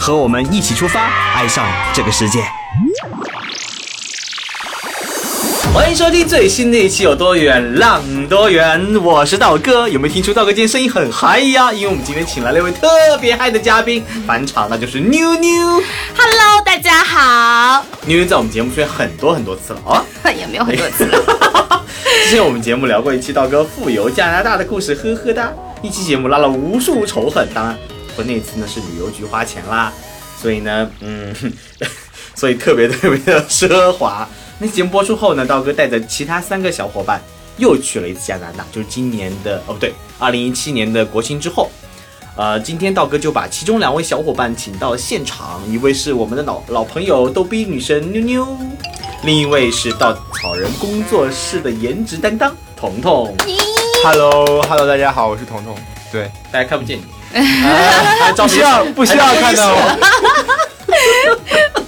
和我们一起出发，爱上这个世界。欢迎收听最新的一期《有多远浪多远》，我是道哥。有没有听出道哥今天声音很嗨呀？因为我们今天请来了一位特别嗨的嘉宾返场，那就是妞妞。Hello，大家好。妞妞在我们节目出现很多很多次了啊，也没有很多次了。之前我们节目聊过一期道哥富游加拿大的故事，呵呵哒。一期节目拉了无数仇恨，当然和那次呢是旅游局花钱啦，所以呢，嗯，所以特别特别的奢华。那节目播出后呢，道哥带着其他三个小伙伴又去了一次加拿大，就是今年的哦不对，二零一七年的国庆之后。呃，今天道哥就把其中两位小伙伴请到了现场，一位是我们的老老朋友逗逼女神妞妞，另一位是稻草人工作室的颜值担当彤彤。Hello，Hello，大家好，我是彤彤。对，大家看不见你，啊、不需要不需要看到我。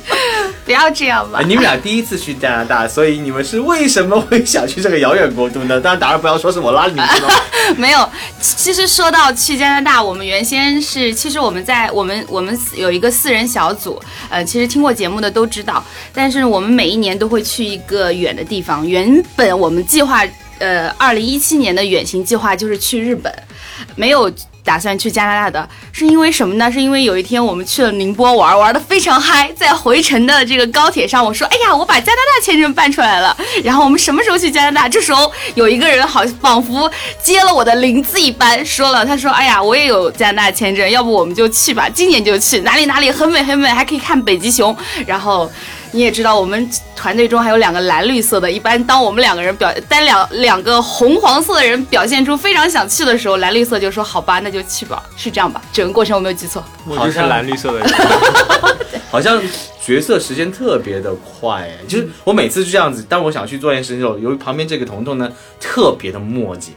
不要这样吧啊。你们俩第一次去加拿大，所以你们是为什么会想去这个遥远国度呢？当然，当然不要说是我拉你们去的。没有，其实说到去加拿大，我们原先是，其实我们在我们我们有一个四人小组，呃，其实听过节目的都知道，但是我们每一年都会去一个远的地方。原本我们计划，呃，二零一七年的远行计划就是去日本，没有。打算去加拿大的是因为什么呢？是因为有一天我们去了宁波玩，玩的非常嗨，在回程的这个高铁上，我说：“哎呀，我把加拿大签证办出来了。”然后我们什么时候去加拿大？这时候有一个人好仿佛接了我的灵子一般，说了：“他说，哎呀，我也有加拿大签证，要不我们就去吧，今年就去，哪里哪里很美很美，还可以看北极熊。”然后。你也知道，我们团队中还有两个蓝绿色的。一般当我们两个人表单两两个红黄色的人表现出非常想去的时候，蓝绿色就说：“好吧，那就去吧。”是这样吧？整个过程我没有记错。我就是蓝绿色的人。好像角色时间特别的快，哎，就是我每次就这样子。当我想去做一件事情的时候，由于旁边这个彤彤呢特别的磨叽。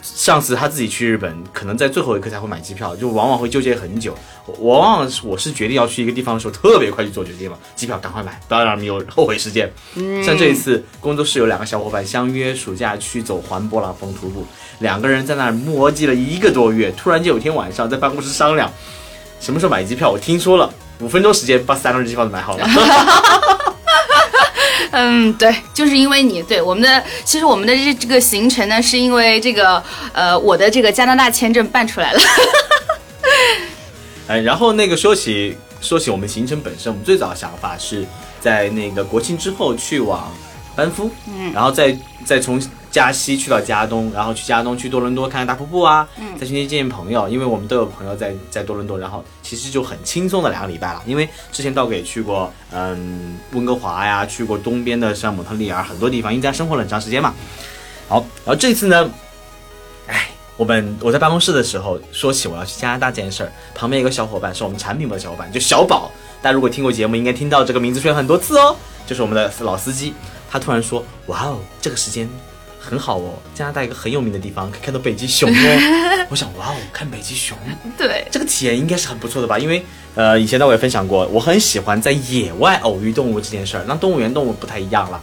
上次他自己去日本，可能在最后一刻才会买机票，就往往会纠结很久。我往往是我是决定要去一个地方的时候，特别快去做决定了，机票赶快买，不要让你有后悔时间。嗯像这一次，工作室有两个小伙伴相约暑假去走环勃朗峰徒步，两个人在那儿磨叽了一个多月，突然间有天晚上在办公室商量什么时候买机票。我听说了，五分钟时间把三个人机票都买好了。嗯，对，就是因为你对我们的，其实我们的这这个行程呢，是因为这个呃，我的这个加拿大签证办出来了。哎，然后那个说起说起我们行程本身，我们最早的想法是在那个国庆之后去往班夫，嗯，然后再再从加西去到加东，然后去加东去多伦多看看大瀑布啊，嗯，再去那见见朋友，因为我们都有朋友在在多伦多，然后其实就很轻松的两个礼拜了，因为之前道哥也去过，嗯，温哥华呀，去过东边的像蒙特利尔很多地方，因为在生活了很长时间嘛。好，然后这次呢，哎。我们我在办公室的时候说起我要去加拿大这件事儿，旁边有个小伙伴是我们产品部的小伙伴，就小宝。大家如果听过节目，应该听到这个名字出现很多次哦，就是我们的老司机。他突然说：“哇哦，这个时间很好哦，加拿大一个很有名的地方，可以看到北极熊哦。”我想：“哇哦，看北极熊，对，这个体验应该是很不错的吧？因为呃，以前呢我也分享过，我很喜欢在野外偶遇动物这件事儿，那动物园动物不太一样了。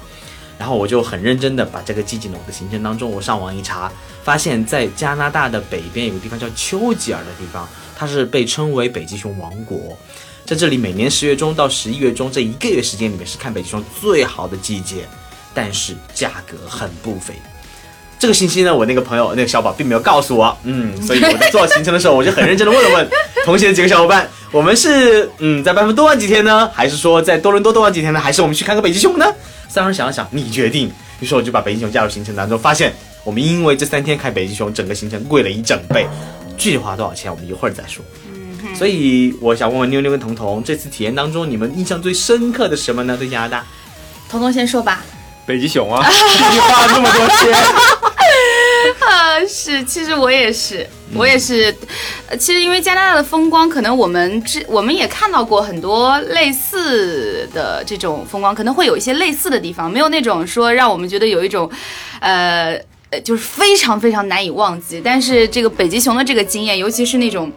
然后我就很认真的把这个季节呢我的行程当中。我上网一查，发现在加拿大的北边有个地方叫丘吉尔的地方，它是被称为北极熊王国。在这里，每年十月中到十一月中这一个月时间里面是看北极熊最好的季节，但是价格很不菲。这个信息呢，我那个朋友那个小宝并没有告诉我，嗯，所以我在做行程的时候，我就很认真的问了问同行的几个小伙伴，我们是嗯在班夫多玩几天呢，还是说在多伦多多玩几天呢，还是我们去看个北极熊呢？三人想了想，你决定。于是我就把北极熊加入行程当中，发现我们因为这三天看北极熊，整个行程贵了一整倍。具体花多少钱，我们一会儿再说。所以我想问问妞妞跟彤彤，这次体验当中，你们印象最深刻的什么呢？对加拿大？彤彤先说吧。北极熊啊，你花了那么多钱，呃，是，其实我也是，我也是，呃，其实因为加拿大的风光，可能我们之我们也看到过很多类似的这种风光，可能会有一些类似的地方，没有那种说让我们觉得有一种，呃，呃，就是非常非常难以忘记。但是这个北极熊的这个经验，尤其是那种。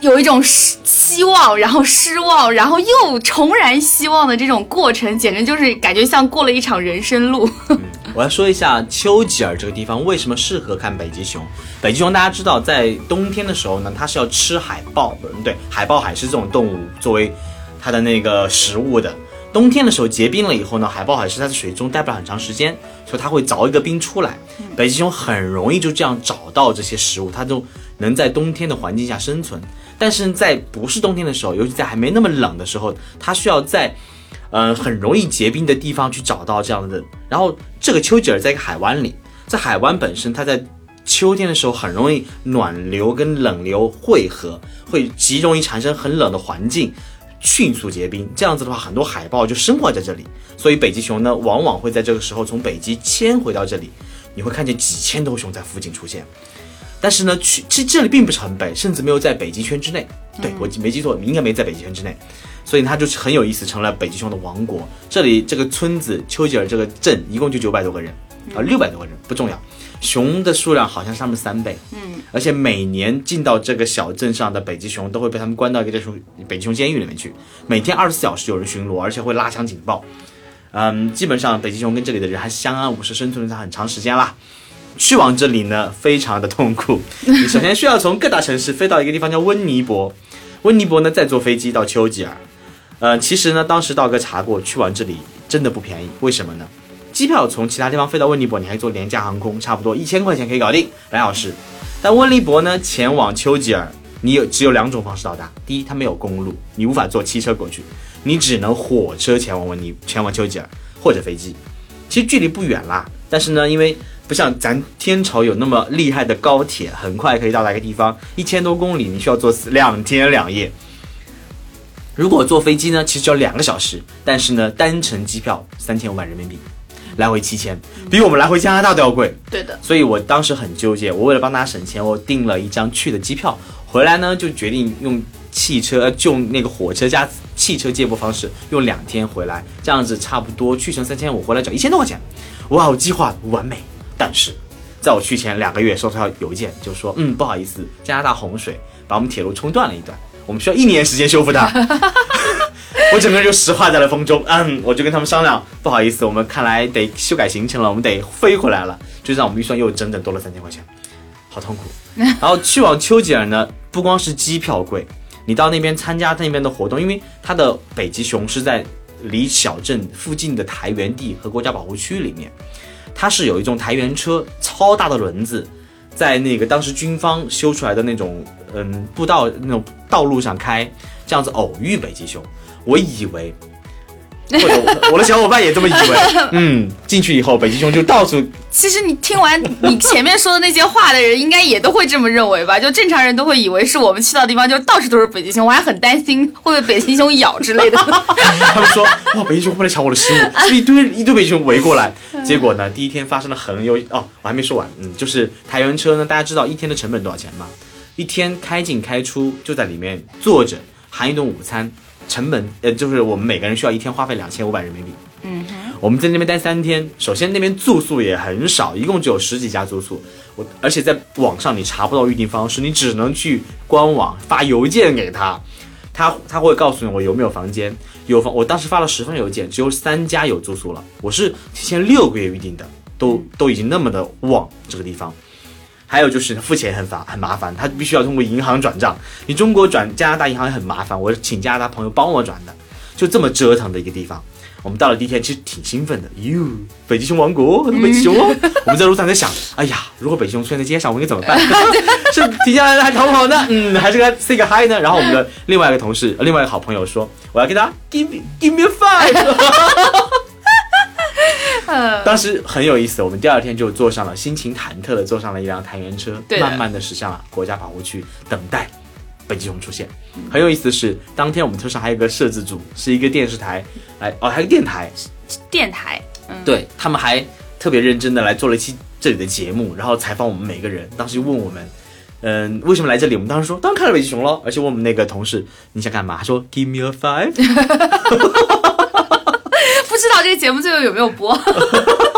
有一种失希望，然后失望，然后又重燃希望的这种过程，简直就是感觉像过了一场人生路。我要说一下丘吉尔这个地方为什么适合看北极熊。北极熊大家知道，在冬天的时候呢，它是要吃海豹，嗯，对，海豹、海狮这种动物作为它的那个食物的。冬天的时候结冰了以后呢，海豹、海狮它在水中待不了很长时间，所以它会凿一个冰出来。北极熊很容易就这样找到这些食物，它就能在冬天的环境下生存。但是在不是冬天的时候，尤其在还没那么冷的时候，它需要在，呃，很容易结冰的地方去找到这样的。然后这个丘吉尔在一个海湾里，在海湾本身，它在秋天的时候很容易暖流跟冷流汇合，会极容易产生很冷的环境。迅速结冰，这样子的话，很多海豹就生活在这里。所以北极熊呢，往往会在这个时候从北极迁回到这里。你会看见几千头熊在附近出现。但是呢，去其实这里并不是很北，甚至没有在北极圈之内。对我没记错，应该没在北极圈之内。所以它就是很有意思，成了北极熊的王国。这里这个村子丘吉尔这个镇一共就九百多个人，啊，六百多个人不重要。熊的数量好像是他们三倍，嗯，而且每年进到这个小镇上的北极熊都会被他们关到一个这种北极熊监狱里面去，每天二十四小时有人巡逻，而且会拉响警报，嗯，基本上北极熊跟这里的人还相安无事，生存了很长时间啦。去往这里呢，非常的痛苦，你首先需要从各大城市飞到一个地方叫温尼伯，温尼伯呢再坐飞机到丘吉尔，呃，其实呢，当时道哥查过，去往这里真的不便宜，为什么呢？机票从其他地方飞到温尼伯，你还坐廉价航空，差不多一千块钱可以搞定两小时。但温尼伯呢，前往丘吉尔，你有只有两种方式到达。第一，它没有公路，你无法坐汽车过去，你只能火车前往温尼，前往丘吉尔或者飞机。其实距离不远啦，但是呢，因为不像咱天朝有那么厉害的高铁，很快可以到达一个地方，一千多公里，你需要坐两天两夜。如果坐飞机呢，其实只要两个小时，但是呢，单程机票三千五百人民币。来回七千，比我们来回加拿大都要贵。对的，所以我当时很纠结。我为了帮大家省钱，我订了一张去的机票，回来呢就决定用汽车，就那个火车加汽车接驳方式，用两天回来，这样子差不多去程三千五，回来只要一千多块钱。哇，我计划完美。但是，在我去前两个月收到邮件，就说嗯不好意思，加拿大洪水把我们铁路冲断了一段，我们需要一年时间修复它。我整个人就石化在了风中，嗯，我就跟他们商量，不好意思，我们看来得修改行程了，我们得飞回来了，就让我们预算又整整多了三千块钱，好痛苦。然后去往丘吉尔呢，不光是机票贵，你到那边参加那边的活动，因为它的北极熊是在离小镇附近的台原地和国家保护区里面，它是有一种台原车，超大的轮子，在那个当时军方修出来的那种嗯步道那种道路上开，这样子偶遇北极熊。我以为，或者 我的小伙伴也这么以为。嗯，进去以后，北极熊就到处。其实你听完你前面说的那些话的人，应该也都会这么认为吧？就正常人都会以为是我们去到地方就到处都是北极熊，我还很担心会被北极熊咬之类的。他们说哇，北极熊会来抢我的食物，一堆一堆北极熊围过来。结果呢，第一天发生了很有哦，我还没说完。嗯，就是台原车呢，大家知道一天的成本多少钱吗？一天开进开出就在里面坐着，含一顿午餐。成本呃，就是我们每个人需要一天花费两千五百人民币。嗯哼，我们在那边待三天，首先那边住宿也很少，一共只有十几家住宿。我而且在网上你查不到预订方式，你只能去官网发邮件给他，他他会告诉你我有没有房间。有房，我当时发了十份邮件，只有三家有住宿了。我是提前六个月预定的，都都已经那么的旺这个地方。还有就是付钱很烦很麻烦，他必须要通过银行转账。你中国转加拿大银行也很麻烦，我请加拿大朋友帮我转的，就这么折腾的一个地方。我们到了第一天，其实挺兴奋的，哟，北极熊王国，北极熊。我们在路上在想，哎呀，如果北极熊出现在街上，我应该怎么办？是停下来还逃跑呢？嗯，还是跟 say 个 hi 呢？然后我们的另外一个同事，另外一个好朋友说，我要给他 give me give me a 当时很有意思，我们第二天就坐上了，心情忐忑的坐上了一辆探员车，慢慢的驶向了国家保护区，等待北极熊出现。很有意思的是，当天我们车上还有个摄制组，是一个电视台，来哦，还有个电台，电台，对他们还特别认真的来做了一期这里的节目，然后采访我们每个人。当时就问我们，嗯，为什么来这里？我们当时说，当然看了北极熊了。而且问我们那个同事，你想干嘛？他说，Give me a five。不知道这个节目最后有没有播？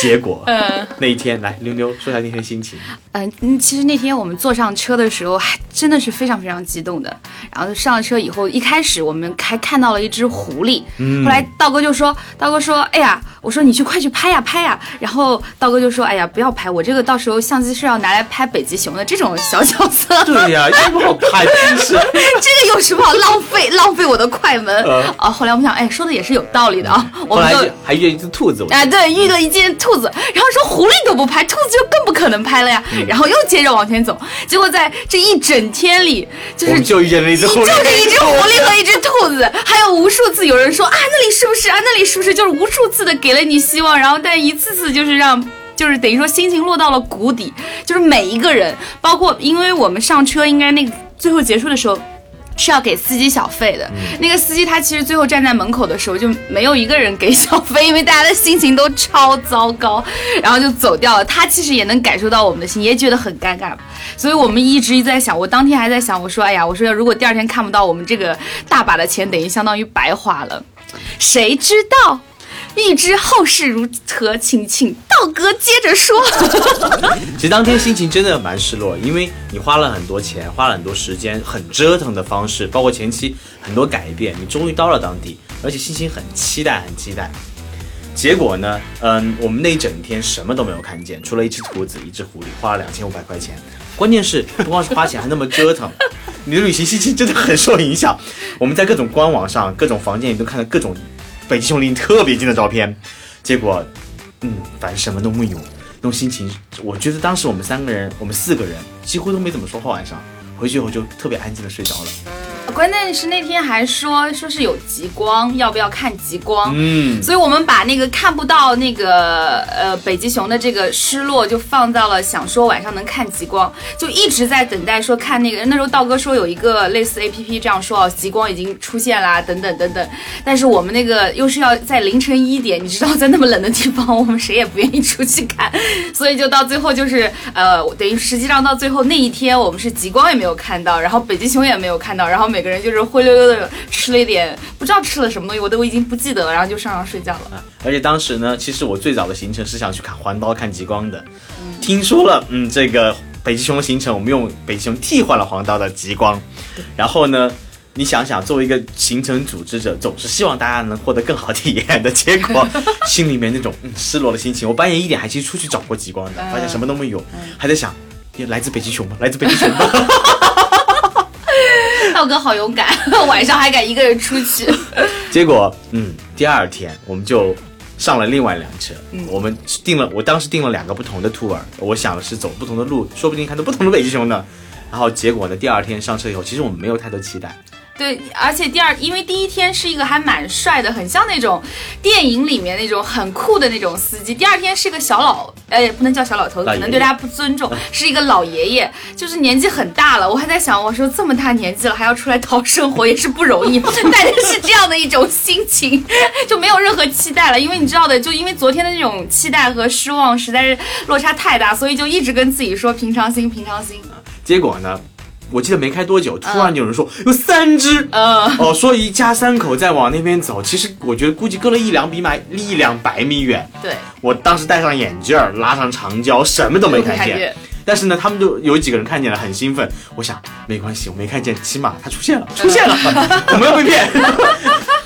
结果，嗯那一天来妞妞说一下那天心情。嗯嗯，其实那天我们坐上车的时候，还真的是非常非常激动的。然后上了车以后，一开始我们还看到了一只狐狸，后来道哥就说，道哥说，哎呀，我说你去快去拍呀拍呀。然后道哥就说，哎呀，不要拍，我这个到时候相机是要拿来拍北极熊的这种小角色。对呀、有什么好拍？真是。这个有什么好浪费浪费我的快门嗯啊？后来我们想，哎，说的也是有道理的啊。我们就后来就还约一只兔子，哎，对，遇了一只兔子，然后说狐狸都不拍，兔子就更不可能拍了呀。嗯然后又接着往前走，结果在这一整天里，就是我们就遇见了一只狐狸，就是一只 狐狸和一只兔子，还有无数次有人说啊，那里是不是啊，那里是不是，就是无数次的给了你希望，然后但一次次就是让。就是等于说心情落到了谷底，就是每一个人，包括因为我们上车，应该那个最后结束的时候，是要给司机小费的。那个司机他其实最后站在门口的时候就没有一个人给小费，因为大家的心情都超糟糕，然后就走掉了。他其实也能感受到我们的心，也觉得很尴尬。所以我们一直一直在想，我当天还在想，我说，哎呀，我说如果第二天看不到我们这个大把的钱，等于相当于白花了。谁知道？欲知后事如何，请请道哥接着说。其实当天心情真的蛮失落，因为你花了很多钱，花了很多时间，很折腾的方式，包括前期很多改变，你终于到了当地，而且心情很期待，很期待。结果呢，嗯，我们那一整天什么都没有看见，除了一只兔子，一只狐狸，花了两千五百块钱。关键是不光是花钱，还那么折腾，你的旅行心情真的很受影响。我们在各种官网上、各种房间里都看到各种北极熊离你特别近的照片，结果，嗯，反正什么都没有，那种心情，我觉得当时我们三个人，我们四个人几乎都没怎么说话，晚上。回去以后就特别安静的睡着了。关键是那天还说说是有极光，要不要看极光？嗯，所以我们把那个看不到那个呃北极熊的这个失落，就放到了想说晚上能看极光，就一直在等待说看那个。那时候道哥说有一个类似 A P P 这样说哦，极光已经出现啦，等等等等。但是我们那个又是要在凌晨一点，你知道在那么冷的地方，我们谁也不愿意出去看，所以就到最后就是呃，等于实际上到最后那一天，我们是极光也没有看到，然后北极熊也没有看到，然后每个人就是灰溜溜的吃了一点不知道吃了什么东西，我都已经不记得了，然后就上床睡觉了。而且当时呢，其实我最早的行程是想去看环岛看极光的，听说了，嗯，这个北极熊的行程，我们用北极熊替换了黄道的极光，然后呢。你想想，作为一个行程组织者，总是希望大家能获得更好体验的，结果 心里面那种嗯失落的心情。我半夜一点还去出去找过极光的，发现什么都没有，还在想，来自北极熊吗？来自北极熊吗？道哥好勇敢，晚上还敢一个人出去。结果，嗯，第二天我们就上了另外一辆车，我们定了，我当时定了两个不同的 tour，我想的是走不同的路，说不定看到不同的北极熊呢。然后结果呢，第二天上车以后，其实我们没有太多期待，对，而且第二，因为第一天是一个还蛮帅的，很像那种电影里面那种很酷的那种司机。第二天是个小老，呃，也不能叫小老头，可能对大家不尊重，是一个老爷爷，就是年纪很大了。我还在想，我说这么大年纪了还要出来讨生活也是不容易，带的是这样的一种心情，就没有任何期待了。因为你知道的，就因为昨天的那种期待和失望实在是落差太大，所以就一直跟自己说平常心，平常心。结果呢，我记得没开多久，突然有人说、有三只，嗯哦，说一家三口在往那边走，其实我觉得估计隔了一两米买一两百米远。对，我当时戴上眼镜儿，拉上长焦，什么都没看见。看见但是呢，他们就有几个人看见了，很兴奋。我想没关系，我没看见，起码他出现了，出现了，我没有被骗。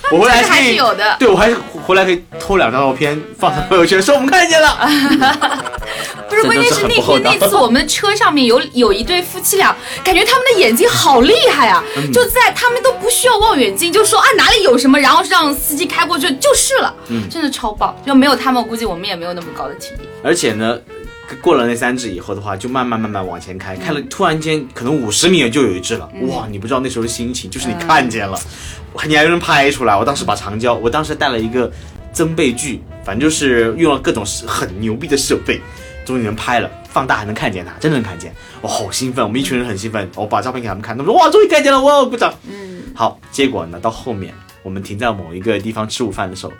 我回来还是有的对我还是回来可以偷两张照片放在朋友圈，说我们看见了。不是，这就是关键是那天那次我们的车上面有有一对夫妻俩，感觉他们的眼睛好厉害啊！嗯就在他们都不需要望远镜，就说啊哪里有什么，然后让司机开过去就是了，嗯真的超棒。就没有他们，我估计我们也没有那么高的体力。而且呢，过了那三只以后的话，就慢慢慢慢往前开，开了突然间可能五十米远就有一只了，哇！你不知道那时候的心情，就是你看见了，你还有人拍出来。我当时把长焦，我当时带了一个增倍具，反正就是用了各种很牛逼的设备，终于能拍了，放大还能看见它，真的能看见，我好兴奋，我们一群人很兴奋，我把照片给他们看，他们说哇，终于看见了，哇，鼓掌。嗯，好，结果呢，到后面我们停在某一个地方吃午饭的时候。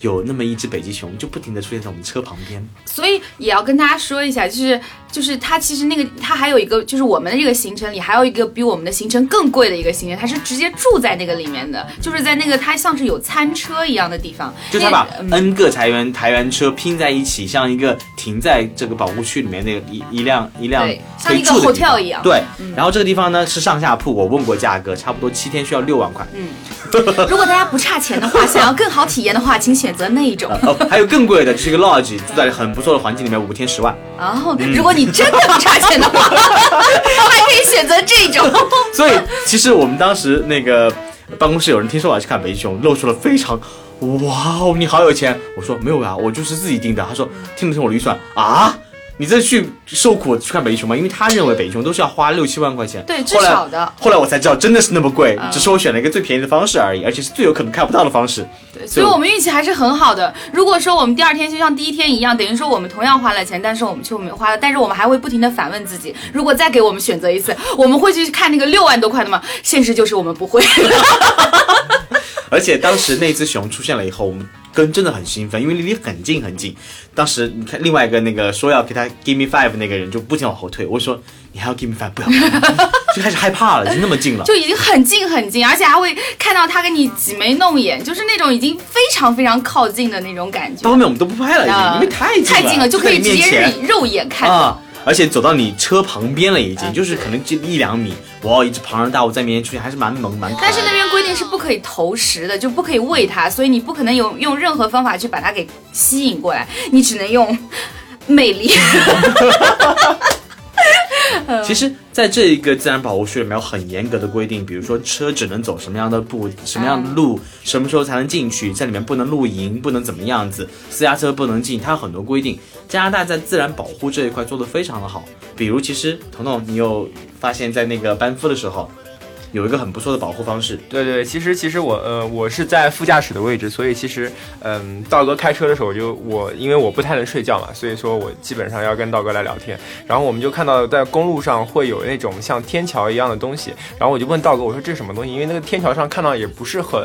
有那么一只北极熊就不停的出现在我们车旁边。所以也要跟大家说一下，就是就是它其实那个它还有一个，就是我们的这个行程里还有一个比我们的行程更贵的一个行程，它是直接住在那个里面的，就是在那个它像是有餐车一样的地方，就他把 N 个台湾台湾车拼在一起，像一个停在这个保护区里面那个一一辆一辆对像一个 hotel 方。一样。对，然后这个地方呢是上下铺，我问过价格，差不多七天需要六万块。嗯。如果大家不差钱的话，想要更好体验的话，请选择那一种。哦，还有更贵的，就是一个 lodge，住在很不错的环境里面，五天十万。然后，如果你真的不差钱的话，还可以选择这种。所以其实我们当时那个办公室有人听说我要去看北极熊，露出了非常哇哦，你好有钱。我说没有啊，我就是自己定的。他说听了听我的预算啊。你再去受苦去看北极熊吗？因为他认为北极熊都是要花六七万块钱，对至少的后来我才知道真的是那么贵，啊只是我选了一个最便宜的方式而已，而且是最有可能看不到的方式。对所以我们运气还是很好的。如果说我们第二天就像第一天一样，等于说我们同样花了钱，但是我们却没花了，但是我们还会不停的反问自己，如果再给我们选择一次，我们会去看那个六万多块的吗？现实就是我们不会。而且当时那只熊出现了以后，我们跟真的很兴奋，因为离你很近很近。当时你看另外一个那个说要给他 give me five 那个人就不停往后退，我说你还要 give me five，不要，就开始害怕了，已经那么近了。就已经很近很近，而且还会看到他跟你挤眉弄眼，就是那种已经非常非常靠近的那种感觉到。后面我们都不拍了，已经，啊因为太近了，太近了，就可以直接肉肉眼看到。啊。而且走到你车旁边了，已经、啊就是可能就一两米，哇，一只庞然大物在面前出现，还是蛮萌蛮可爱。但是那边规定是不可以投食的，就不可以喂它，所以你不可能有用任何方法去把它给吸引过来，你只能用魅力。其实，在这一个自然保护区里面有很严格的规定，比如说车只能走什么样的步、什么样的路，什么时候才能进去，在里面不能露营，不能怎么样子，私家车不能进，它有很多规定。加拿大在自然保护这一块做得非常的好，比如其实彤彤，你有发现，在那个班夫的时候，有一个很不错的保护方式，对对，其实其实我呃我是在副驾驶的位置，所以其实嗯道哥开车的时候就我因为我不太能睡觉嘛，所以说我基本上要跟道哥来聊天。然后我们就看到在公路上会有那种像天桥一样的东西，然后我就问道哥我说这是什么东西？因为那个天桥上看到也不是很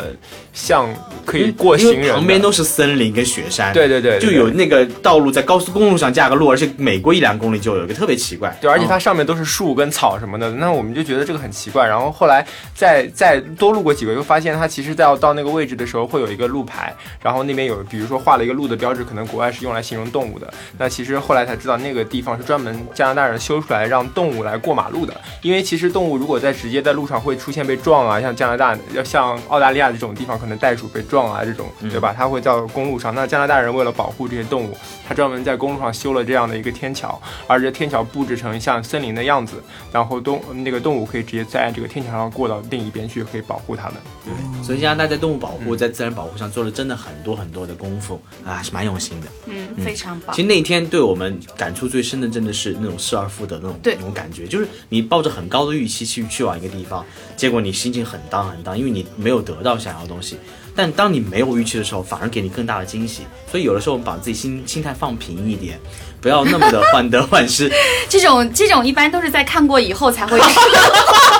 像可以过行人，旁边都是森林跟雪山，对对对对就有那个道路在高速公路上架个路，而且每过一两公里就有一个特别奇怪，对，而且嗯它上面都是树跟草什么的，那我们就觉得这个很奇怪。然后后来来再再多路过几个，又发现它其实在到那个位置的时候会有一个路牌，然后那边有比如说画了一个路的标志，可能国外是用来形容动物的。那其实后来才知道那个地方是专门加拿大人修出来让动物来过马路的，因为其实动物如果在直接在路上会出现被撞啊，像加拿大要像澳大利亚这种地方，可能袋鼠被撞啊这种，对吧？它会在公路上。那加拿大人为了保护这些动物，他专门在公路上修了这样的一个天桥，而这天桥布置成像森林的样子，然后动那个动物可以直接在这个天桥上过到另一边去，可以保护它们。对所以加拿大在动物保护、在自然保护上做了真的很多很多的功夫啊，是蛮用心的。嗯，非常棒其。实那天对我们感触最深的，真的是那种失而复得那种对那种感觉，就是你抱着很高的预期去去往一个地方，结果你心情很荡很荡，因为你没有得到想要的东西。但当你没有预期的时候，反而给你更大的惊喜。所以有的时候我们把自己心心态放平一点，不要那么的患得患失。这种这种一般都是在看过以后才会。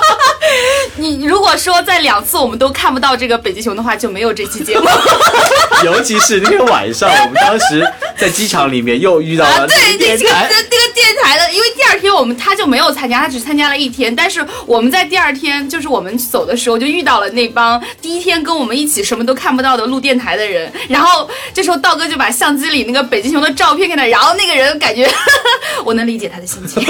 你如果说在两次我们都看不到这个北极熊的话，就没有这期节目。尤其是那天晚上，我们当时在机场里面又遇到啊，了对，那个电台那这个这。这个电台的，因为第二天我们他就没有参加，他只参加了一天。但是我们在第二天，就是我们走的时候，就遇到了那帮第一天跟我们一起什么都看不到的录电台的人。然后这时候道哥就把相机里那个北极熊的照片给他，然后那个人感觉，我能理解他的心情。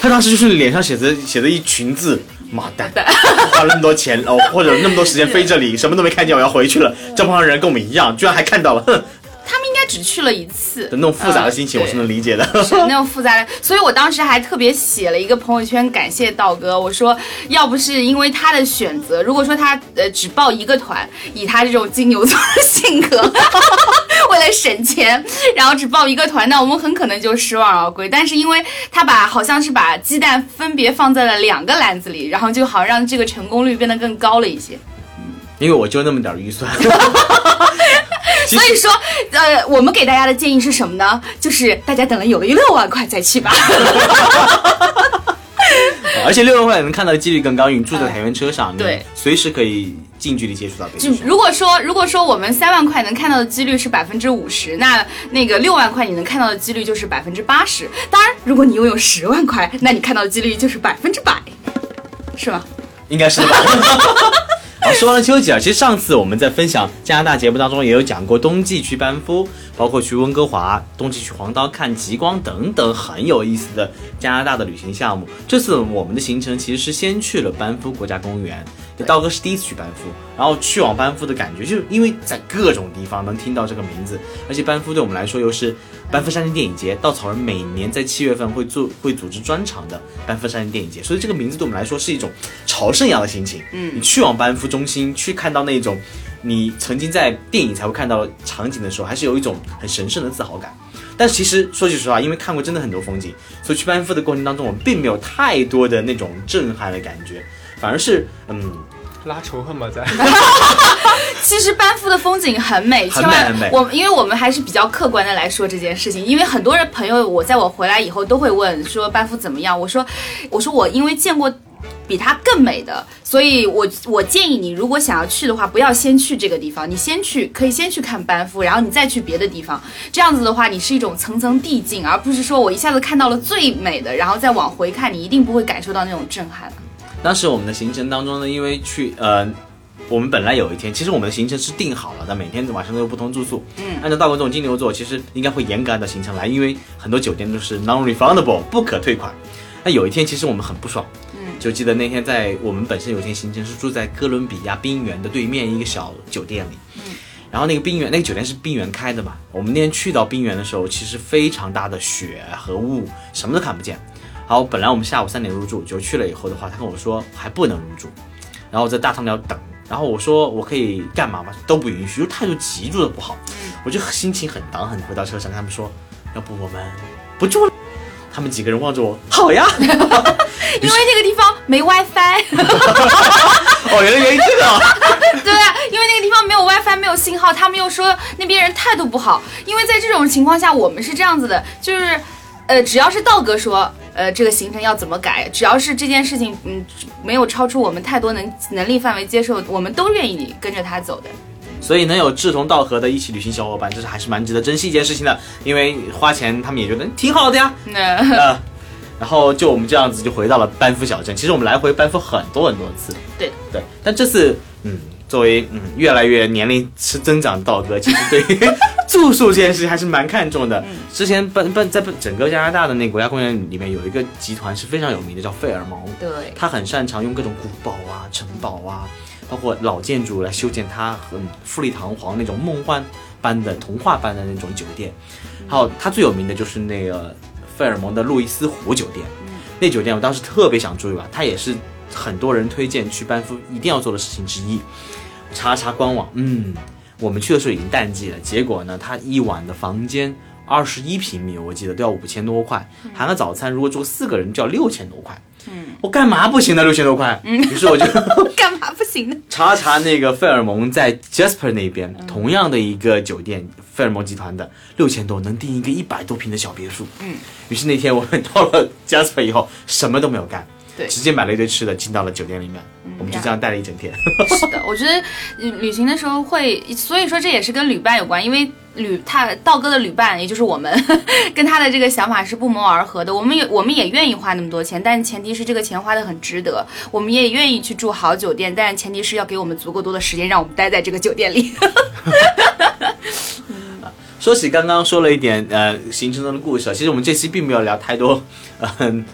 他当时就是脸上写着写着一群字，妈蛋，花了那么多钱哦，或者那么多时间飞这里，什么都没看见，我要回去了。这帮人跟我们一样，居然还看到了，哼，该只去了一次的那种复杂的心情，嗯我是能理解的。是那种复杂的，所以我当时还特别写了一个朋友圈感谢道哥，我说要不是因为他的选择，如果说他呃只报一个团，以他这种金牛座的性格，为了省钱，然后只报一个团，那我们很可能就失望而归。但是因为他把好像是把鸡蛋分别放在了两个篮子里，然后就好让这个成功率变得更高了一些。因为我就那么点儿预算，其 所以说，呃，我们给大家的建议是什么呢？就是大家等了有了六万块再去吧。呃 而且六万块能看到的几率更高，因为你住在台原车上，对你随时可以近距离接触到北就极熊。如果说如果说我们三万块能看到的几率是百分之五十，那那个六万块你能看到的几率就是百分之八十。当然，如果你拥有十万块，那你看到的几率就是百分之百，是吗？应该是吧。好，说完了丘吉尔，其实上次我们在分享加拿大节目当中也有讲过，冬季去班夫，包括去温哥华，冬季去黄刀看极光等等很有意思的加拿大的旅行项目。这次我们的行程其实是先去了班夫国家公园，道哥是第一次去班夫，然后去往班夫的感觉，就是因为在各种地方能听到这个名字，而且班夫对我们来说又是班夫山地电影节，稻草人每年在七月份会做会组织专场的班夫山地电影节，所以这个名字对我们来说是一种朝圣一样的心情。嗯，你去往班夫中心去看到那种你曾经在电影才会看到的场景的时候，还是有一种很神圣的自豪感。但其实说句实话，因为看过真的很多风景，所以去班夫的过程当中，我们并没有太多的那种震撼的感觉，反而是嗯，拉仇恨吗？在 其实班夫的风景很美，很千万美我因为我们还是比较客观的来说这件事情，因为很多人朋友我在我回来以后都会问说班夫怎么样，我说我说我因为见过。比它更美的，所以我我建议你，如果想要去的话，不要先去这个地方，你先去可以先去看班夫，然后你再去别的地方。这样子的话，你是一种层层递进，而不是说我一下子看到了最美的，然后再往回看，你一定不会感受到那种震撼。当时我们的行程当中呢，因为去呃，我们本来有一天，其实我们的行程是定好了的，每天晚上都有不同住宿。嗯，按照大国这种金牛座，其实应该会严格按照行程来，因为很多酒店都是 non-refundable 不可退款。那有一天，其实我们很不爽。嗯，就记得那天在我们本身有一天行程是住在哥伦比亚冰原的对面一个小酒店里。嗯，然后那个冰原，那个酒店是冰原开的嘛。我们那天去到冰原的时候，其实非常大的雪和雾，什么都看不见。好，本来我们下午三点入住，就去了以后的话，他跟我说还不能入住，然后我在大堂里要等，然后我说我可以干嘛吗？都不允许，就态度极度的不好，我就心情很挡很。回到车上跟他们说，要不我们不住了。他们几个人望着我，好呀。因为那个地方没 WiFi。哦，原来原因这个啊。对啊，因为那个地方没有 WiFi，没有信号，他们又说那边人态度不好。因为在这种情况下，我们是这样子的，就是，呃，只要是道哥说，呃，这个行程要怎么改，只要是这件事情，嗯，没有超出我们太多能能力范围接受，我们都愿意跟着他走的。所以能有志同道合的一起旅行小伙伴，这是还是蛮值得珍惜一件事情的。因为花钱他们也觉得挺好的呀。那 呃，然后就我们这样子就回到了班夫小镇。其实我们来回班夫很多很多次。对对，但这次嗯，作为嗯越来越年龄是增长的道哥，其实对于 住宿这件事情还是蛮看重的。之前本本在整个加拿大的那个国家公园里面有一个集团是非常有名的，叫费尔蒙。对，他很擅长用各种古堡啊、城堡啊。包括老建筑来修建他很富丽堂皇那种梦幻般的童话般的那种酒店，还有他最有名的就是那个费尔蒙的路易斯湖酒店，那酒店我当时特别想住一晚，它也是很多人推荐去班夫一定要做的事情之一。查了查官网，嗯，我们去的时候已经淡季了，结果呢，他一晚的房间二十一平米，我记得都要五千多块，含个早餐，如果住四个人就要六千多块。嗯，我干嘛不行呢？六千多块。嗯，于是我就 干嘛不行呢？查查那个费尔蒙在 Jasper 那边，同样的一个酒店，费尔蒙集团的六千多能订一个一百多平的小别墅。嗯，于是那天我们到了 Jasper 以后，什么都没有干，对，直接买了一堆吃的进到了酒店里面，我们就这样待了一整天。是的，我觉得旅行的时候会，所以说这也是跟旅伴有关，因为旅他道哥的旅伴也就是我们，跟他的这个想法是不谋而合的。我们也我们也愿意花那么多钱，但前提是这个钱花的很值得。我们也愿意去住好酒店，但前提是要给我们足够多的时间，让我们待在这个酒店里。说起刚刚说了一点呃行程中的故事，其实我们这期并没有聊太多，嗯。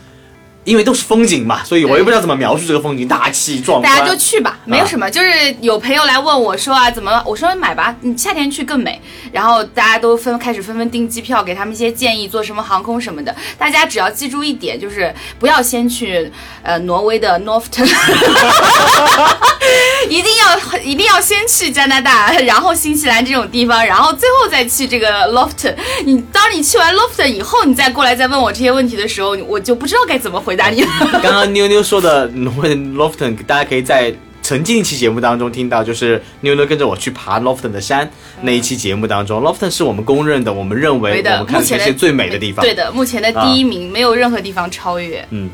因为都是风景嘛，所以我也不知道怎么描述这个风景，大气壮观。大家就去吧，没有什么。就是有朋友来问我说啊，怎么？我说买吧，你夏天去更美。然后大家都纷开始纷纷订机票，给他们一些建议，坐什么航空什么的。大家只要记住一点，就是不要先去呃挪威的 Norton，一定要一定要先去加拿大，然后新西兰这种地方，然后最后再去这个 Lofton。你当你去完 Lofton 以后，你再过来再问我这些问题的时候，我就不知道该怎么回答你。刚刚妞妞说的挪威 Lofton，大家可以在曾经一期节目当中听到，就是妞妞跟着我去爬 Lofton 的山那一期节目当中，Lofton 是我们公认的，我们认为我们看这些最美的地方。对的，目前的第一名，没有任何地方超越。嗯，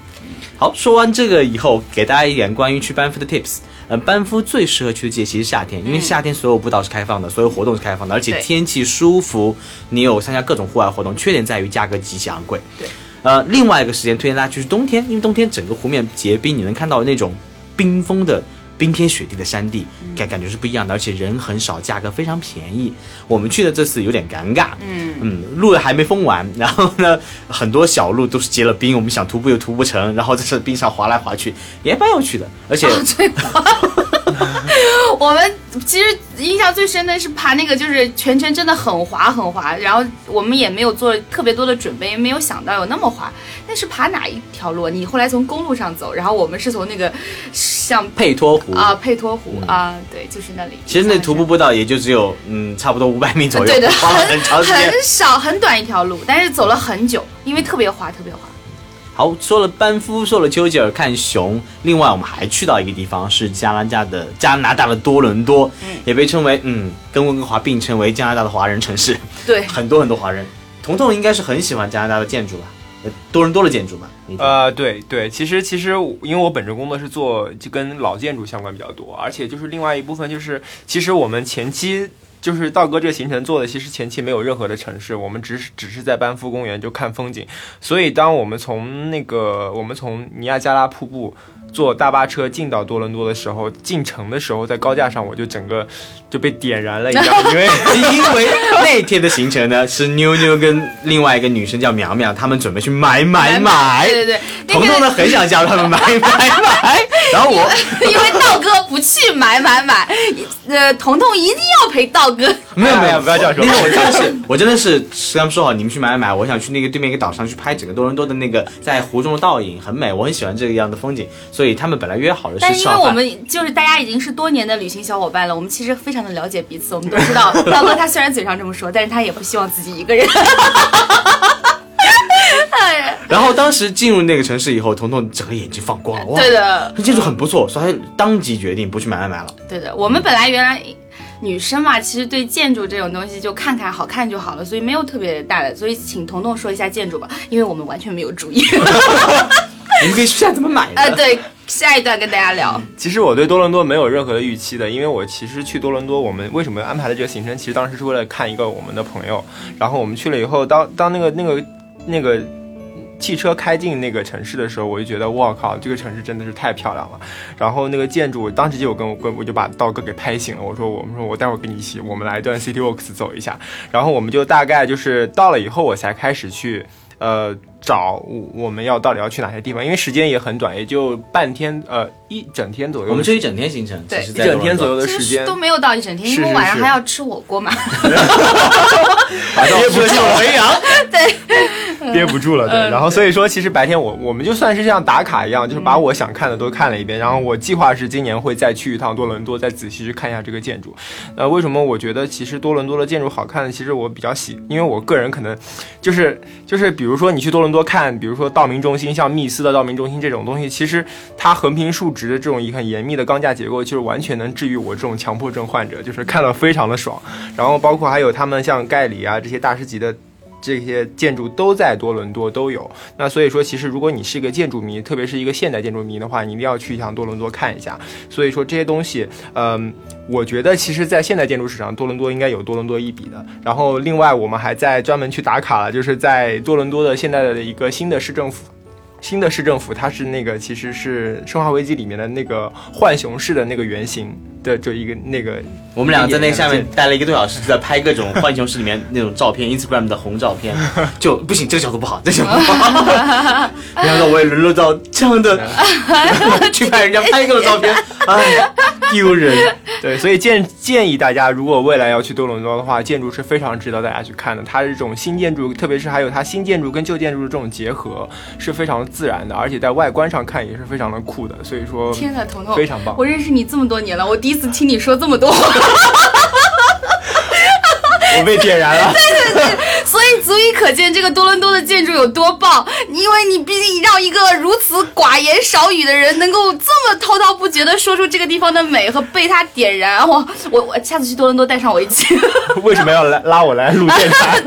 好，说完这个以后，给大家一点关于去班夫的 tips。呃，班夫最适合去的季节其实夏天，因为夏天所有步道是开放的，所有活动是开放的，而且天气舒服，你有参加各种户外活动。缺点在于价格极其昂贵。对。呃，另外一个时间推荐大家去是冬天，因为冬天整个湖面结冰，你能看到那种冰封的冰天雪地的山地，感感觉是不一样的，而且人很少，价格非常便宜。我们去的这次有点尴尬，嗯嗯，路还没封完，然后呢，很多小路都是结了冰，我们想徒步又徒不成，然后在这冰上滑来滑去，也蛮有趣的，而且。我们其实印象最深的是爬那个，就是全程真的很滑很滑，然后我们也没有做特别多的准备，没有想到有那么滑。那是爬哪一条路？你后来从公路上走，然后我们是从那个像佩托湖啊佩托湖啊，对，就是那里。其实那徒步步道也就只有嗯差不多五百米左右，对的，花了很长时间。很少很短一条路，但是走了很久，因为特别滑，特别滑。好，说了班夫，说了丘吉尔看熊，另外我们还去到一个地方，是加拿大的加拿大的多伦多，嗯也被称为嗯跟温哥华并称为加拿大的华人城市，对，很多很多华人。彤彤应该是很喜欢加拿大的建筑吧，呃多伦多的建筑吧？你呃，对对，其实其实因为我本职工作是做就跟老建筑相关比较多，而且就是另外一部分就是，其实我们前期就是道哥这个行程做的，其实前期没有任何的城市，我们只是只是在班夫公园就看风景，所以当我们从那个我们从尼亚加拉瀑布。坐大巴车进到多伦多的时候，进城的时候，在高架上我就整个就被点燃了一样，因为 因为那天的行程呢是妞妞跟另外一个女生叫苗苗，她们准备去买买买，对对对，彤彤呢很想加入他们买买买，然后我 因为道哥不去买买买，呃，彤彤一定要陪道哥。没有没有，不要这样说那个我真的是，我真的是跟他们说好，你们去买买买，我想去那个对面一个岛上去拍整个多伦多的那个在湖中的倒影，很美，我很喜欢这个样的风景，所以他们本来约好的但是因为我。们就是大家已经是多年的旅行小伙伴了，我们其实非常的了解彼此，我们都知道 道哥他虽然嘴上这么说，但是他也不希望自己一个人。哎然后当时进入那个城市以后，彤彤整个眼睛放光了，哇，对，的，这建筑很不错，所以他当即决定不去买买买了。对的，我们本来原来女生嘛，其实对建筑这种东西就看看好看就好了，所以没有特别大的。所以请彤彤说一下建筑吧，因为我们完全没有主意。你们可以说一下怎么买的。呃，对，下一段跟大家聊。其实我对多伦多没有任何的预期的，因为我其实去多伦多，我们为什么安排的这个行程，其实当时是为了看一个我们的朋友。然后我们去了以后，当当那个那个那个汽车开进那个城市的时候，我就觉得我靠，这个城市真的是太漂亮了。然后那个建筑，当时就有跟我跟我就把道哥给拍醒了，我说我们说我待会儿跟你一起，我们来一段 City Walks 走一下。然后我们就大概就是到了以后，我才开始去呃。找我我们要到底要去哪些地方，因为时间也很短，也就半天，呃，一整天左右。我们这一整天行程，对一整天左右的。时间都没有到一整天，因为是是是晚上还要吃火锅嘛。憋不住了，肥羊。憋不住了，对。嗯然后所以说，其实白天我我们就算是像打卡一样，就是把我想看的都看了一遍。然后我计划是今年会再去一趟多伦多，再仔细去看一下这个建筑。呃，为什么我觉得其实多伦多的建筑好看呢？其实我比较喜，因为我个人可能就是就是比如说你去多伦多看，比如说道明中心，像密斯的道明中心这种东西，其实它横平竖直的这种一很严密的钢架结构，就是完全能治愈我这种强迫症患者，就是看了非常的爽。然后包括还有他们像盖里啊这些大师级的。这些建筑都在多伦多都有，那所以说，其实如果你是一个建筑迷，特别是一个现代建筑迷的话，你一定要去一趟多伦多看一下。所以说这些东西，嗯，我觉得其实，在现代建筑史上，多伦多应该有多伦多一笔的。然后，另外我们还在专门去打卡了，就是在多伦多的现在的一个新的市政府。新的市政府，它是那个其实是《生化危机》里面的那个浣熊市的那个原型的就一个那个。我们俩在那下面待了一个多小时，就在拍各种浣熊市里面那种照片，Instagram 的红照片，就不行，这个角度不好，这个角度不好。没想到我也沦落到这样的，去拍人家拍一个的照片，哎，丢人。对，所以建建议大家，如果未来要去多伦多的话，建筑是非常值得大家去看的。它这种新建筑，特别是还有它新建筑跟旧建筑的这种结合，是非常自然的，而且在外观上看也是非常的酷的。所以说，天呐，彤彤，非常棒我认识你这么多年了，我第一次听你说这么多话，我被点燃了。所以足以可见这个多伦多的建筑有多棒。因为你毕竟让一个如此寡言少语的人，能够这么滔滔不绝的说出这个地方的美和被他点燃，我我我下次去多伦多带上我一起。为什么要来拉我来录电台？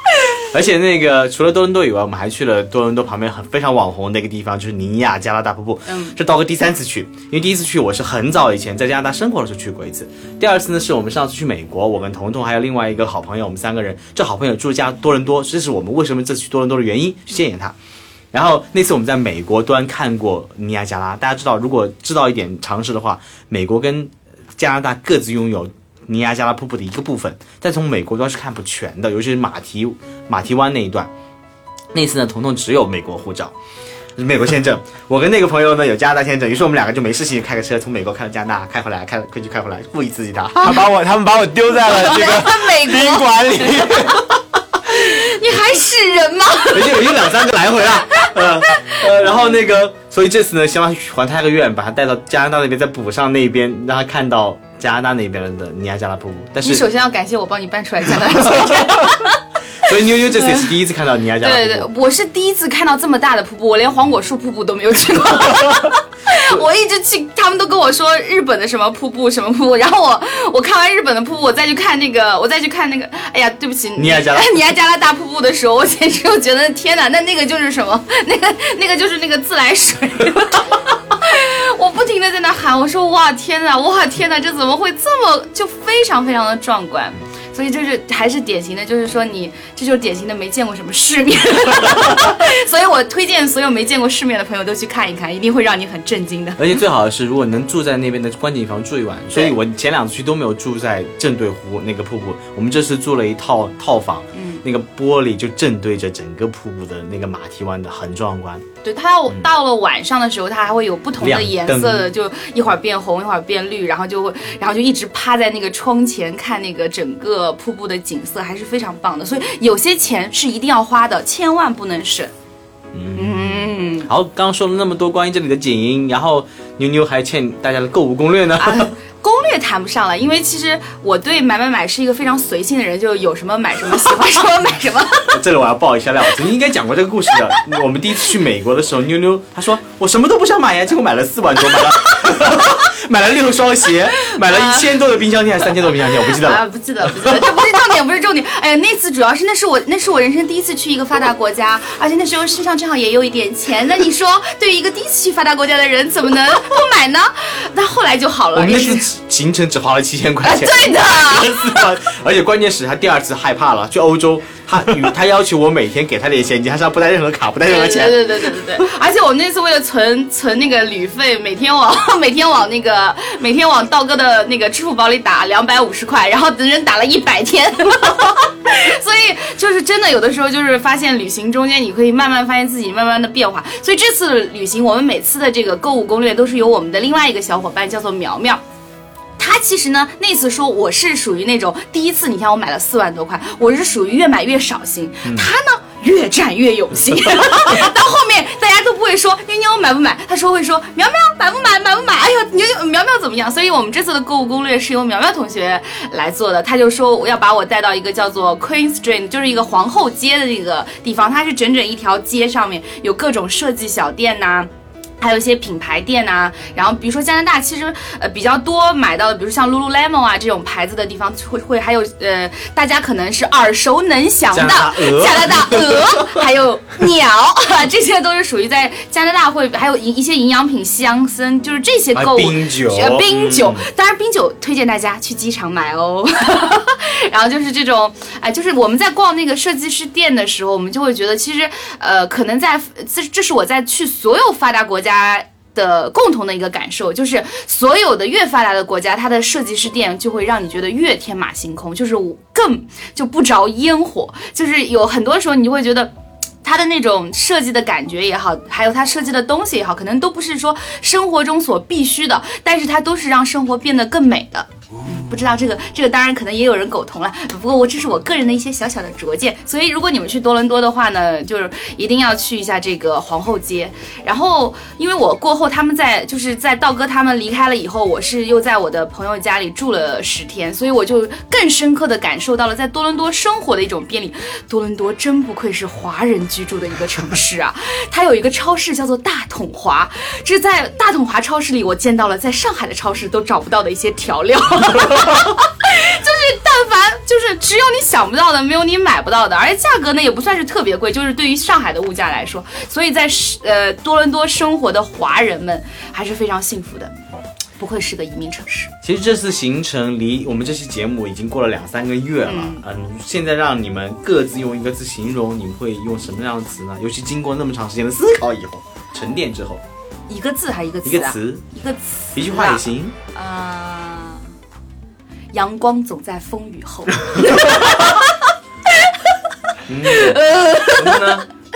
而且那个除了多伦多以外，我们还去了多伦多旁边很非常网红的一个地方，就是尼亚加拉大瀑布。嗯，这刀哥第三次去，因为第一次去我是很早以前在加拿大生活的时候去过一次。第二次呢，是我们上次去美国，我跟彤彤还有另外一个好朋友，我们三个人，这好朋友住家多伦多，这是我们为什么这次去多伦多的原因，去见见他。然后那次我们在美国端看过尼亚加拉，大家知道，如果知道一点常识的话，美国跟加拿大各自拥有尼亚加拉瀑布的一个部分，但从美国端是看不全的，尤其是马蹄马蹄湾那一段。那次呢，彤彤只有美国护照，美国签证。我跟那个朋友呢有加拿大签证，于是我们两个就没事情开个车从美国开到加拿大，开回来，开飞机开回来，故意刺激他。他把我他们把我丢在了这个美国，宾馆里。你还是人吗？已经已经两三个来回啊，呃呃，然后那个，所以这次呢，希望还他个愿，把他带到加拿大那边，再补上那边，让他看到加拿大那边的尼亚加拉瀑布。但是，你首先要感谢我帮你搬出来加拿大。所以妞妞这次也是第一次看到尼亚加拉瀑布。对对，我是第一次看到这么大的瀑布，我连黄果树瀑布都没有去过。我一直去，他们都跟我说日本的什么瀑布什么瀑布，然后我我看完日本的瀑布，我再去看那个，我再去看那个，哎呀，对不起，尼亚加拉 尼亚加拉大瀑布的时候，我简直就觉得天哪，那那个就是什么？那个那个就是那个自来水。我不停的在那喊，我说哇天哪，哇天哪，这怎么会这么就非常非常的壮观？所以就是还是典型的，就是说你这就是典型的没见过什么世面，所以我推荐所有没见过世面的朋友都去看一看，一定会让你很震惊的。而且最好的是，如果能住在那边的观景房住一晚，所以我前两次去都没有住在正对湖那个瀑布，我们这次住了一套套房，嗯，那个玻璃就正对着整个瀑布的那个马蹄湾的，很壮观。对，它到到了晚上的时候，它还会有不同的颜色的，就一会儿变红，一会儿变绿，然后就会，然后就一直趴在那个窗前看那个整个瀑布的景色，还是非常棒的。所以有些钱是一定要花的，千万不能省。嗯，好，刚刚说了那么多关于这里的景，然后妞妞还欠大家的购物攻略呢。攻略谈不上了，因为其实我对买买买是一个非常随性的人，就有什么买什么，喜欢什么买什么。这里我要爆一下料，曾经应该讲过这个故事的。我们第一次去美国的时候，妞妞她说我什么都不想买呀，结果买了四万多，买了 买了六双鞋，买了一千多的冰箱贴还是三千多冰箱贴，我不记得了。啊，不记得，不记得，这不是重点，不是重点。哎呀，那次主要是那是我那是我人生第一次去一个发达国家，而且那时候身上正好也有一点钱。那你说，对于一个第一次去发达国家的人，怎么能不买呢？那后来就好了。我们那次行程只花了七千块钱，对的，而且关键是他第二次害怕了，去欧洲，他他要求我每天给他点现金，他说不带任何卡，不带任何钱。对对对对对对。而且我那次为了存存那个旅费，每天往每天往那个每天往道哥的那个支付宝里打两百五十块，然后整整打了一百天。所以就是真的，有的时候就是发现旅行中间，你可以慢慢发现自己慢慢的变化。所以这次旅行，我们每次的这个购物攻略都是由我们的另外一个小伙伴叫做苗苗。他其实呢，那次说我是属于那种第一次，你看我买了四万多块，我是属于越买越少型。他呢，越战越有心。到后面大家都不会说妞妞买不买，他说会说苗苗买不买，买不买。哎呦，妞妞苗苗怎么样？所以我们这次的购物攻略是由苗苗同学来做的。他就说我要把我带到一个叫做 Queen Street，就是一个皇后街的那个地方，它是整整一条街上面有各种设计小店呐。还有一些品牌店呐，然后比如说加拿大其实呃比较多买到的，比如像 Lululemon 啊这种牌子的地方会会还有呃大家可能是耳熟能详的加拿大鹅，还有鸟，这些都是属于在加拿大会还有一一些营养品香森，就是这些购物冰酒冰酒，当然冰酒推荐大家去机场买哦。然后就是这种哎，就是我们在逛那个设计师店的时候，我们就会觉得其实呃可能在这这是我在去所有发达国家。家的共同的一个感受就是，所有的越发达的国家，它的设计师店就会让你觉得越天马行空，就是更就不着烟火。就是有很多时候，你就会觉得，它的那种设计的感觉也好，还有它设计的东西也好，可能都不是说生活中所必须的，但是它都是让生活变得更美的。不知道这个，这个当然可能也有人苟同了。不过我这是我个人的一些小小的拙见。所以如果你们去多伦多的话呢，就是一定要去一下这个皇后街。然后因为我过后他们在就是在道哥他们离开了以后，我是又在我的朋友家里住了十天，所以我就更深刻的感受到了在多伦多生活的一种便利。多伦多真不愧是华人居住的一个城市啊！它有一个超市叫做大统华，这在大统华超市里我见到了在上海的超市都找不到的一些调料。就是但凡就是只有你想不到的，没有你买不到的，而且价格呢也不算是特别贵，就是对于上海的物价来说，所以在呃多伦多生活的华人们还是非常幸福的，不愧是个移民城市。其实这次行程离我们这期节目已经过了两三个月了，嗯，现在让你们各自用一个字形容，你们会用什么样的词呢？尤其经过那么长时间的思考以后，沉淀之后，一个字还是一个词、啊？一个词，一个词、一句话也行。啊、阳光总在风雨后。嗯？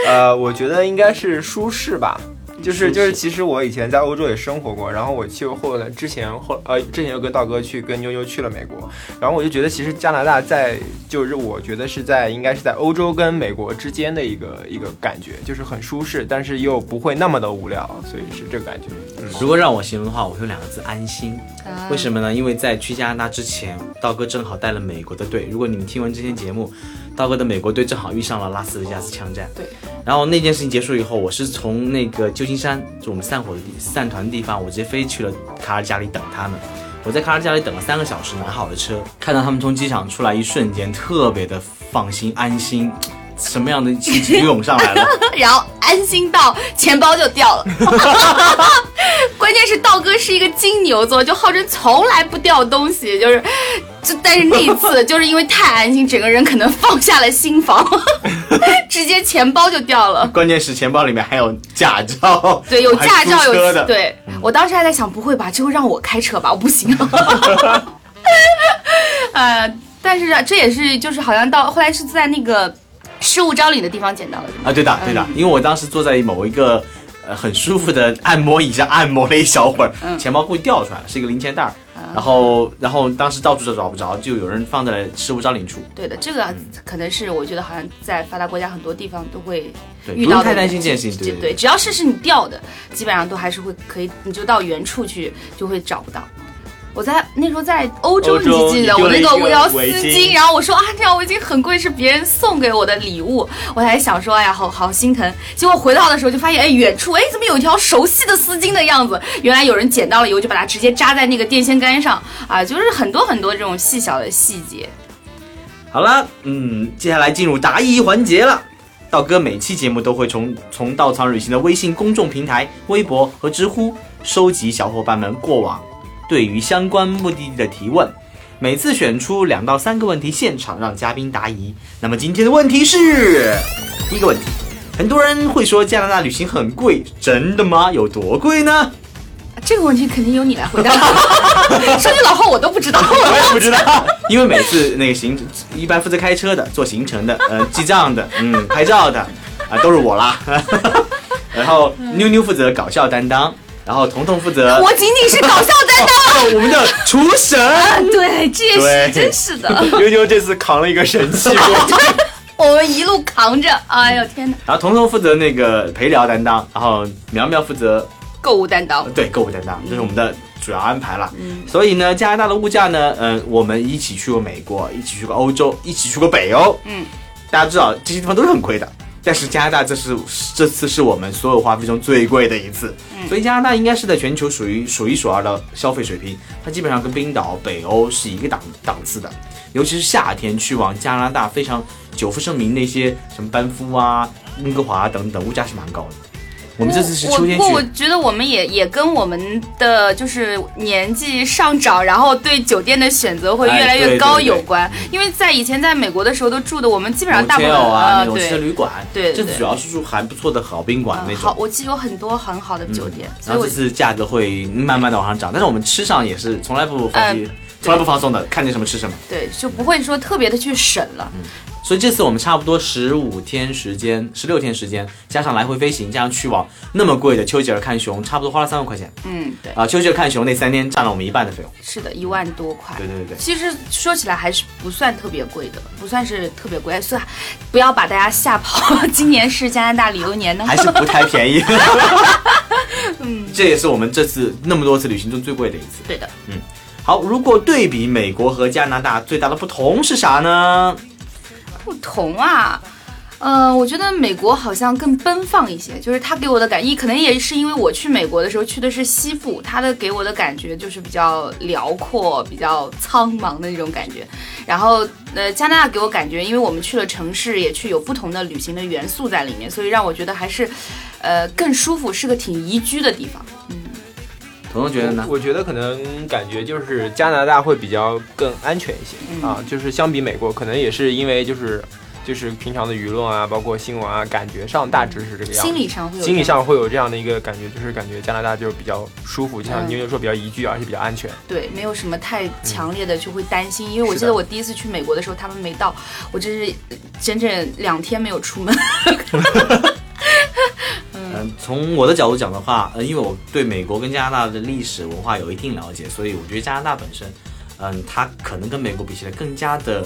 呃，我觉得应该是舒适吧。就是就是，其实我以前在欧洲也生活过，然后我去后来之前后呃之前又跟道哥去跟妞妞去了美国，然后我就觉得其实加拿大在就是我觉得是在应该是在欧洲跟美国之间的一个一个感觉，就是很舒适，但是又不会那么的无聊，所以是这个感觉。嗯，如果让我形容的话，我用两个字：安心。啊为什么呢？因为在去加拿大之前，道哥正好带了美国的队。如果你们听完这期节目，道哥的美国队正好遇上了拉斯维加斯枪战。对。然后那件事情结束以后，我是从那个旧金山，就我们散伙的地散团的地方，我直接飞去了卡尔加里等他们。我在卡尔加里等了三个小时，拿好了车，看到他们从机场出来，一瞬间特别的放心安心，什么样的情绪涌上来了？然后安心到钱包就掉了。关键是道哥是一个金牛座，就号称从来不掉东西，就是，就但是那一次 就是因为太安心，整个人可能放下了心防，直接钱包就掉了。关键是钱包里面还有驾照，对，有驾照有对、我当时还在想，不会吧，这会让我开车吧？我不行。呃，但是啊这也是就是好像到后来是在那个失物招领的地方捡到的？啊，对的，对的，因为我当时坐在某一个呃很舒服的按摩椅上按摩了一小会儿，钱包故意掉出来了，是一个零钱袋儿，然后然后当时到处都找不着，就有人放在了失物招领处。对的，这个可能是我觉得好像在发达国家很多地方都会对，遇到太担心这件事情，对对对，只要是是你掉的，基本上都还是会可以，你就到原处去就会找不到。我在那时候在欧洲，你记得我那个我那个要丝巾巾，然后我说啊，这条围巾很贵，是别人送给我的礼物，我还想说，哎呀，好好心疼。结果回到的时候就发现，哎，远处，哎，怎么有一条熟悉的丝巾的样子？原来有人捡到了以后，就把它直接扎在那个电线杆上啊，就是很多很多这种细小的细节。好了，嗯，接下来进入答疑环节了。道哥每期节目都会从从稻草旅行的微信公众平台、微博和知乎收集小伙伴们过往对于相关目的地的提问，每次选出两到三个问题，现场让嘉宾答疑。那么今天的问题是，第一个问题，很多人会说加拿大旅行很贵，真的吗？有多贵呢？这个问题肯定由你来回答。说句老话，我都不知道。我也不知道，因为每次那个行一般负责开车的、做行程的、呃记账的、嗯拍照的啊、都是我啦。然后妞妞负责搞笑担当，然后彤彤负责我仅仅是搞笑担当。我们的厨神。对，这也是真是的，妞妞这次扛了一个神器过，我们一路扛着。哎呦天哪，然后彤彤负责那个陪聊担当，然后苗苗负责购物担当。对购物担当，这是我们的主要安排了。所以呢，加拿大的物价呢，嗯、我们一起去过美国，一起去过欧洲，一起去过北欧。嗯，大家知道这些地方都是很贵的，但是加拿大这是这次是我们所有花费中最贵的一次。所以加拿大应该是在全球属于数一数二的消费水平，它基本上跟冰岛、北欧是一个档档次的。尤其是夏天去往加拿大，非常久负盛名那些什么班夫啊、温哥华啊等等，物价是蛮高的。我们这次是秋天我不过我，觉得我们也也跟我们的就是年纪上涨，然后对酒店的选择会越来越高对对有关。因为在以前在美国的时候都住的，我们基本上大部分旅馆，对这次主要是住还不错的好宾馆那嗯好，我记得有很多很好的酒店，所然后这次价格会慢慢的往上涨，但是我们吃上也是从来不放弃，从来不放松的，看见什么吃什么。对就不会说特别的去省了。嗯所以这次我们差不多十五天时间，十六天时间，加上来回飞行，加上去往那么贵的丘吉尔看熊，差不多花了三万块钱嗯，对，啊。丘吉尔看熊那三天占了我们一半的费用。是的，一万多块。对对对对。其实说起来还是不算特别贵的，不算是特别贵，算不要把大家吓跑。今年是加拿大旅游年呢，还是不太便宜。嗯，这也是我们这次那么多次旅行中最贵的一次。对的。好，如果对比美国和加拿大，最大的不同是啥呢？不同啊，呃，我觉得美国好像更奔放一些，就是他给我的感觉，可能也是因为我去美国的时候去的是西部，他的给我的感觉就是比较辽阔、比较苍茫的那种感觉。然后，呃，加拿大给我感觉，因为我们去了城市，也去有不同的旅行的元素在里面，所以让我觉得还是，呃，更舒服，是个挺宜居的地方。嗯，彤彤觉得呢？我觉得可能感觉就是加拿大会比较更安全一些、嗯啊，就是相比美国，可能也是因为就是就是平常的舆论啊，包括新闻啊，感觉上大致是这个样子。心理上会有心理这样上会有这样的一个感觉，就是感觉加拿大就是比较舒服，就像嗯妞妞说比较宜居，而且比较安全。对，没有什么太强烈的就会担心，因为我记得我第一次去美国的时候，他们没到，我这是呃整整两天没有出门。嗯，从我的角度讲的话，呃，因为我对美国跟加拿大的历史文化有一定了解，所以我觉得加拿大本身，嗯，它可能跟美国比起来更加的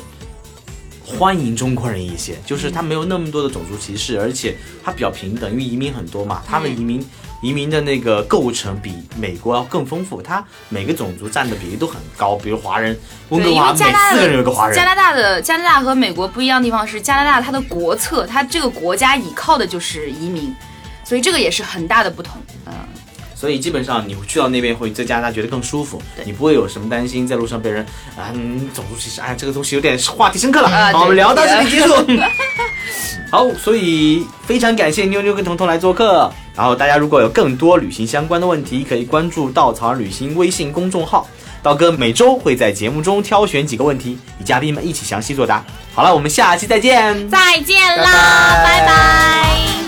欢迎中国人一些，就是它没有那么多的种族歧视，而且它比较平等，因为移民很多嘛，它的移民。移民的那个构成比美国要更丰富，它每个种族占的比例都很高，比如华人，温哥华每为加拿大四个人有个华人，加拿大的加拿大和美国不一样的地方是，加拿大它的国策，它这个国家依靠的就是移民，所以这个也是很大的不同。嗯，所以基本上你去到那边会在加拿大觉得更舒服，你不会有什么担心在路上被人啊、嗯、种族歧视，哎，这个东西有点话题深刻了，啊好，我们聊到这里结束。好，所以非常感谢妞妞跟彤彤来做客。然后大家如果有更多旅行相关的问题，可以关注稻草人旅行微信公众号，道哥每周会在节目中挑选几个问题，与嘉宾们一起详细作答。好了，我们下期再见。再见啦，拜拜拜拜